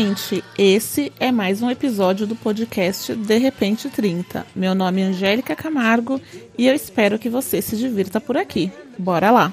gente, esse é mais um episódio do podcast De Repente 30. Meu nome é Angélica Camargo e eu espero que você se divirta por aqui. Bora lá!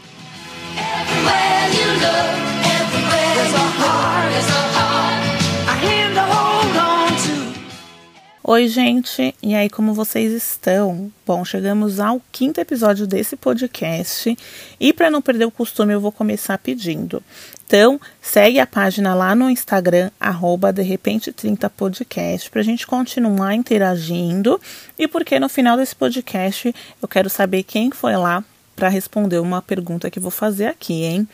Oi, gente, e aí, como vocês estão? Bom, chegamos ao quinto episódio desse podcast e, para não perder o costume, eu vou começar pedindo. Então, segue a página lá no Instagram, arroba de repente 30 podcast, para a gente continuar interagindo e porque no final desse podcast eu quero saber quem foi lá para responder uma pergunta que vou fazer aqui, hein?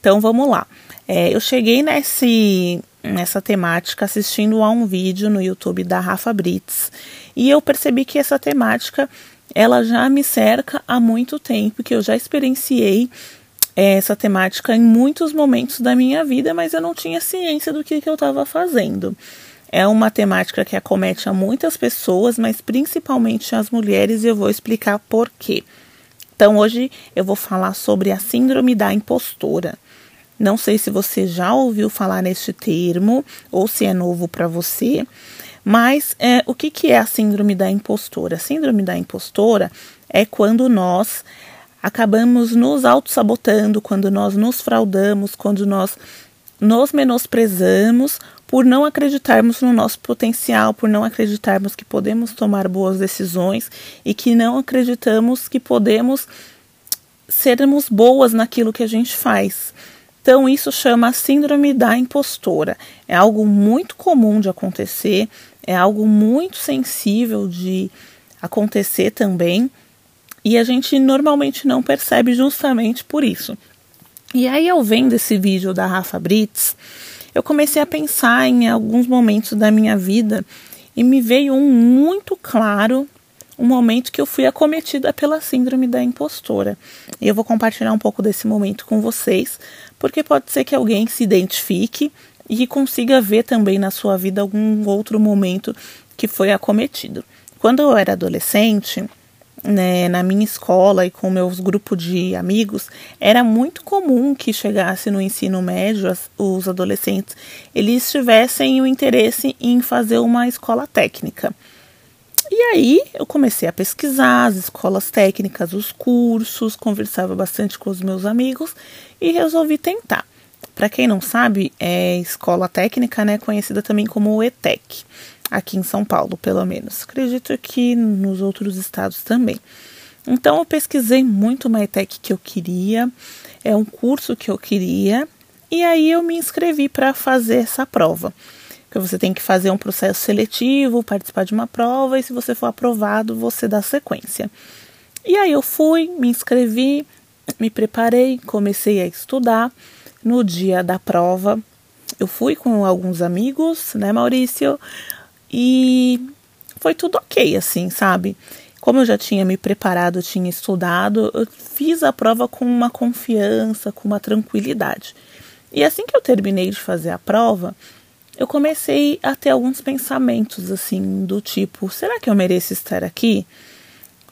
Então, vamos lá. É, eu cheguei nesse nessa temática assistindo a um vídeo no YouTube da Rafa Brits e eu percebi que essa temática ela já me cerca há muito tempo, que eu já experienciei é, essa temática em muitos momentos da minha vida, mas eu não tinha ciência do que, que eu estava fazendo. É uma temática que acomete a muitas pessoas, mas principalmente as mulheres, e eu vou explicar por quê. Então, hoje eu vou falar sobre a síndrome da impostora. Não sei se você já ouviu falar neste termo ou se é novo para você, mas é, o que, que é a síndrome da impostora? A síndrome da impostora é quando nós acabamos nos auto-sabotando, quando nós nos fraudamos, quando nós nos menosprezamos por não acreditarmos no nosso potencial, por não acreditarmos que podemos tomar boas decisões e que não acreditamos que podemos sermos boas naquilo que a gente faz. Então, isso chama síndrome da impostora. É algo muito comum de acontecer, é algo muito sensível de acontecer também, e a gente normalmente não percebe justamente por isso. E aí, eu vendo esse vídeo da Rafa Brits, eu comecei a pensar em alguns momentos da minha vida e me veio um muito claro um momento que eu fui acometida pela síndrome da impostora. E eu vou compartilhar um pouco desse momento com vocês, porque pode ser que alguém se identifique e consiga ver também na sua vida algum outro momento que foi acometido. Quando eu era adolescente, né, na minha escola e com meus grupos de amigos, era muito comum que chegasse no ensino médio as, os adolescentes eles tivessem o interesse em fazer uma escola técnica. E aí eu comecei a pesquisar as escolas técnicas, os cursos, conversava bastante com os meus amigos e resolvi tentar. Para quem não sabe, é escola técnica, né, conhecida também como ETEC, aqui em São Paulo, pelo menos. Acredito que nos outros estados também. Então eu pesquisei muito uma ETEC que eu queria, é um curso que eu queria, e aí eu me inscrevi para fazer essa prova que você tem que fazer um processo seletivo, participar de uma prova e se você for aprovado, você dá sequência. E aí eu fui, me inscrevi, me preparei, comecei a estudar. No dia da prova, eu fui com alguns amigos, né, Maurício? E foi tudo ok, assim, sabe? Como eu já tinha me preparado, tinha estudado, eu fiz a prova com uma confiança, com uma tranquilidade. E assim que eu terminei de fazer a prova, eu comecei a ter alguns pensamentos assim do tipo: será que eu mereço estar aqui?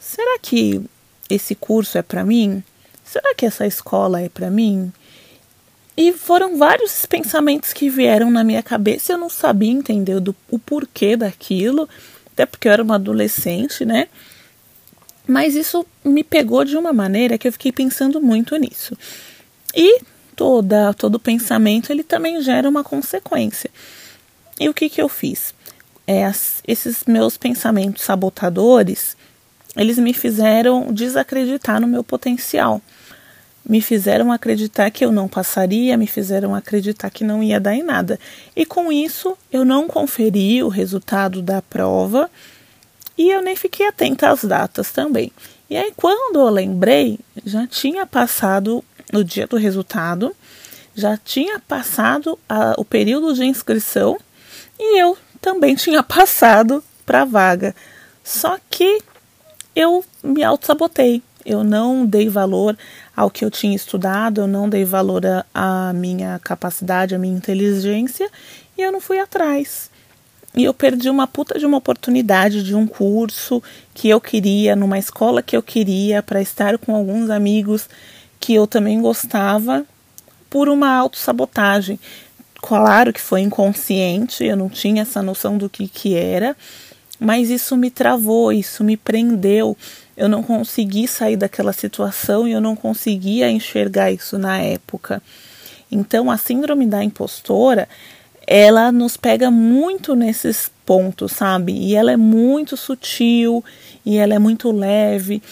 Será que esse curso é para mim? Será que essa escola é para mim? E foram vários pensamentos que vieram na minha cabeça eu não sabia entender do, o porquê daquilo, até porque eu era uma adolescente, né? Mas isso me pegou de uma maneira que eu fiquei pensando muito nisso. E toda, todo pensamento ele também gera uma consequência. E o que, que eu fiz? É, esses meus pensamentos sabotadores, eles me fizeram desacreditar no meu potencial. Me fizeram acreditar que eu não passaria, me fizeram acreditar que não ia dar em nada. E com isso, eu não conferi o resultado da prova e eu nem fiquei atenta às datas também. E aí, quando eu lembrei, já tinha passado o dia do resultado, já tinha passado a, o período de inscrição e eu também tinha passado para a vaga. Só que eu me auto-sabotei. Eu não dei valor ao que eu tinha estudado, eu não dei valor à minha capacidade, à minha inteligência e eu não fui atrás. E eu perdi uma puta de uma oportunidade de um curso que eu queria, numa escola que eu queria, para estar com alguns amigos que eu também gostava, por uma autossabotagem claro que foi inconsciente, eu não tinha essa noção do que, que era, mas isso me travou, isso me prendeu. Eu não consegui sair daquela situação e eu não conseguia enxergar isso na época. Então, a síndrome da impostora, ela nos pega muito nesses pontos, sabe? E ela é muito sutil e ela é muito leve.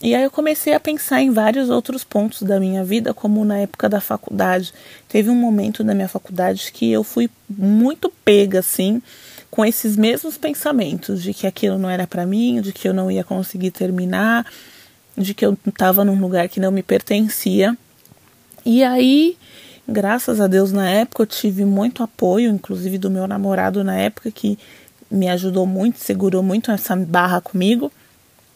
E aí eu comecei a pensar em vários outros pontos da minha vida, como na época da faculdade. Teve um momento na minha faculdade que eu fui muito pega assim, com esses mesmos pensamentos de que aquilo não era para mim, de que eu não ia conseguir terminar, de que eu estava num lugar que não me pertencia. E aí, graças a Deus, na época eu tive muito apoio, inclusive do meu namorado na época que me ajudou muito, segurou muito essa barra comigo.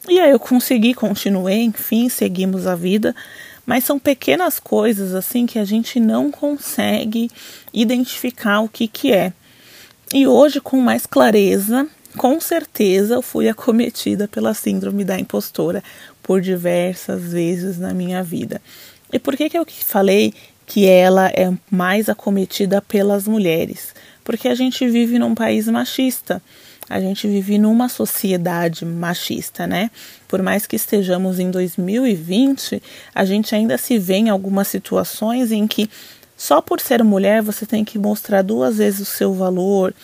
E aí eu consegui, continuei, enfim, seguimos a vida. Mas são pequenas coisas assim que a gente não consegue identificar o que, que é. E hoje, com mais clareza, com certeza eu fui acometida pela síndrome da impostora por diversas vezes na minha vida. E por que, que eu falei que ela é mais acometida pelas mulheres? Porque a gente vive num país machista a gente vive numa sociedade machista, né? Por mais que estejamos em 2020, a gente ainda se vê em algumas situações em que só por ser mulher você tem que mostrar duas vezes o seu valor.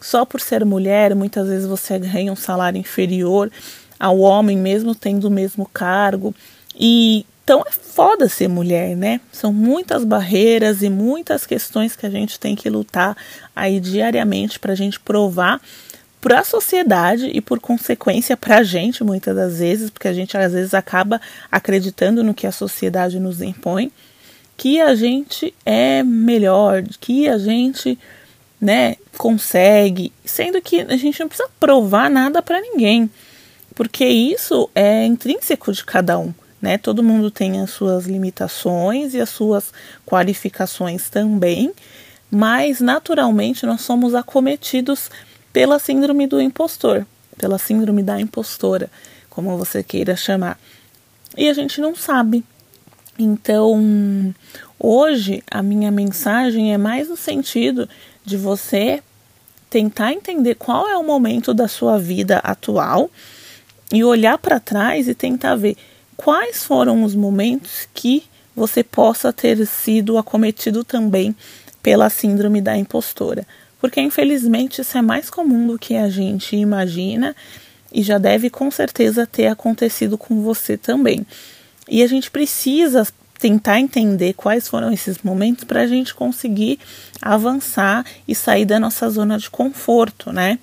Só por ser mulher, muitas vezes você ganha um salário inferior ao homem, mesmo tendo o mesmo cargo. E então é foda ser mulher, né? São muitas barreiras e muitas questões que a gente tem que lutar aí diariamente para a gente provar para a sociedade e por consequência para a gente muitas das vezes, porque a gente às vezes acaba acreditando no que a sociedade nos impõe, que a gente é melhor, que a gente, né, consegue, sendo que a gente não precisa provar nada para ninguém, porque isso é intrínseco de cada um. Né? Todo mundo tem as suas limitações e as suas qualificações também, mas naturalmente nós somos acometidos pela síndrome do impostor, pela síndrome da impostora, como você queira chamar. E a gente não sabe. Então, hoje a minha mensagem é mais no sentido de você tentar entender qual é o momento da sua vida atual e olhar para trás e tentar ver quais foram os momentos que você possa ter sido acometido também pela síndrome da impostora porque infelizmente isso é mais comum do que a gente imagina e já deve com certeza ter acontecido com você também. E a gente precisa tentar entender quais foram esses momentos para a gente conseguir avançar e sair da nossa zona de conforto, né?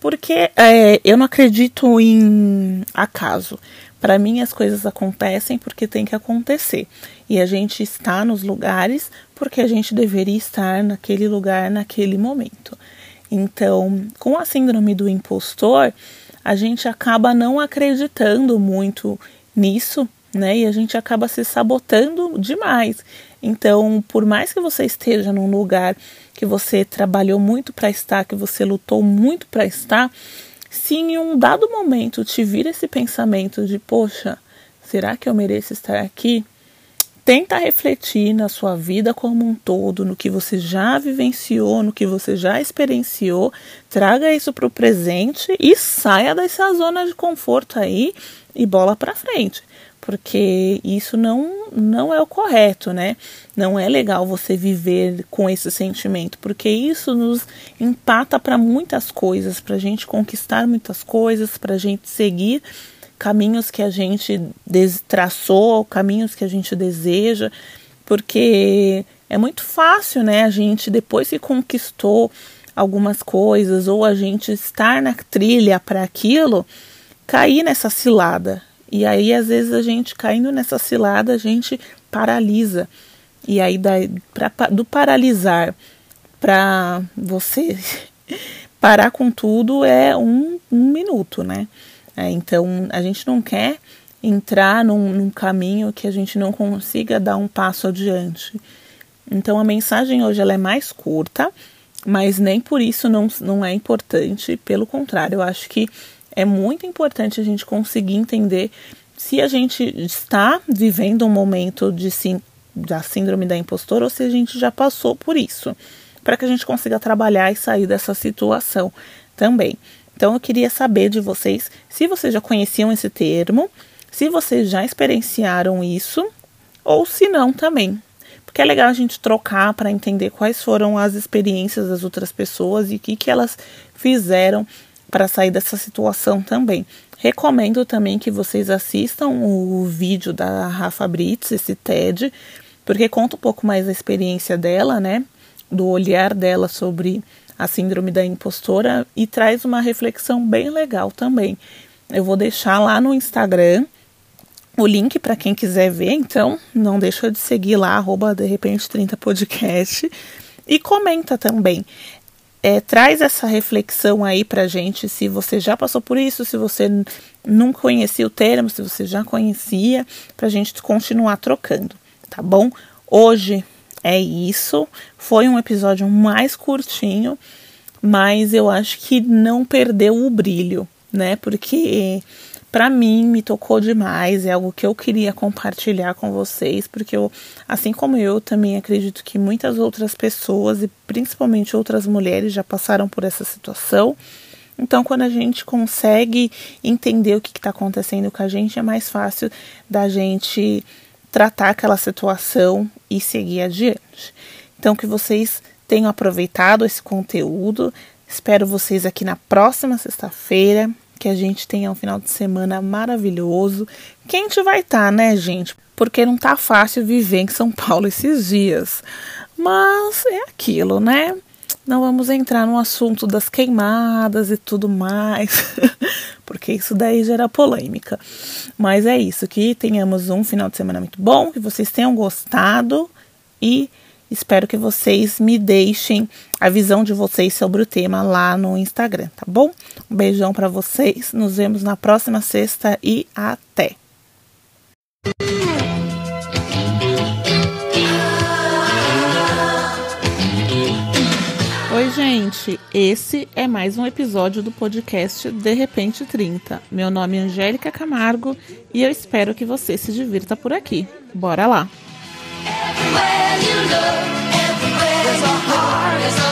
Porque é, eu não acredito em acaso. Para mim, as coisas acontecem porque tem que acontecer. E a gente está nos lugares porque a gente deveria estar naquele lugar naquele momento. Então, com a síndrome do impostor, a gente acaba não acreditando muito nisso, né? E a gente acaba se sabotando demais. Então, por mais que você esteja num lugar que você trabalhou muito para estar, que você lutou muito para estar, se em um dado momento te vir esse pensamento de, poxa, será que eu mereço estar aqui? Tenta refletir na sua vida como um todo, no que você já vivenciou, no que você já experienciou, traga isso para o presente e saia dessa zona de conforto aí e bola para frente, porque isso não não é o correto, né? Não é legal você viver com esse sentimento, porque isso nos empata para muitas coisas, para a gente conquistar muitas coisas, para a gente seguir caminhos que a gente traçou, caminhos que a gente deseja, porque é muito fácil, né, a gente depois que conquistou algumas coisas ou a gente estar na trilha para aquilo, cair nessa cilada. E aí às vezes a gente caindo nessa cilada, a gente paralisa. E aí pra, do paralisar para você parar com tudo é um, um minuto, né? É, então, a gente não quer entrar num, num caminho que a gente não consiga dar um passo adiante. Então, a mensagem hoje ela é mais curta, mas nem por isso não, não é importante. Pelo contrário, eu acho que é muito importante a gente conseguir entender se a gente está vivendo um momento de sim, da síndrome da impostora ou se a gente já passou por isso. para que a gente consiga trabalhar e sair dessa situação também. Então eu queria saber de vocês se vocês já conheciam esse termo, se vocês já experienciaram isso ou se não também. Porque é legal a gente trocar para entender quais foram as experiências das outras pessoas e o que, que elas fizeram para sair dessa situação também. Recomendo também que vocês assistam o vídeo da Rafa Brits, esse TED, porque conta um pouco mais da experiência dela, né? Do olhar dela sobre a síndrome da impostora e traz uma reflexão bem legal também. Eu vou deixar lá no Instagram o link para quem quiser ver, então não deixa de seguir lá, arroba de repente 30 podcast e comenta também. É, traz essa reflexão aí pra gente, se você já passou por isso, se você não conhecia o termo, se você já conhecia, pra gente continuar trocando, tá bom? Hoje é isso. Foi um episódio mais curtinho, mas eu acho que não perdeu o brilho, né? Porque para mim me tocou demais, é algo que eu queria compartilhar com vocês, porque eu, assim como eu, também acredito que muitas outras pessoas e principalmente outras mulheres já passaram por essa situação. Então, quando a gente consegue entender o que está acontecendo com a gente, é mais fácil da gente tratar aquela situação e seguir adiante. Então, que vocês tenham aproveitado esse conteúdo. Espero vocês aqui na próxima sexta-feira. Que a gente tenha um final de semana maravilhoso. Quente vai estar, tá, né, gente? Porque não tá fácil viver em São Paulo esses dias. Mas é aquilo, né? Não vamos entrar no assunto das queimadas e tudo mais, porque isso daí gera polêmica. Mas é isso, que tenhamos um final de semana muito bom, que vocês tenham gostado e espero que vocês me deixem a visão de vocês sobre o tema lá no Instagram, tá bom? Um beijão para vocês, nos vemos na próxima sexta e até! gente, esse é mais um episódio do podcast De Repente 30. Meu nome é Angélica Camargo e eu espero que você se divirta por aqui. Bora lá! Everywhere you look, everywhere there's a heart, there's a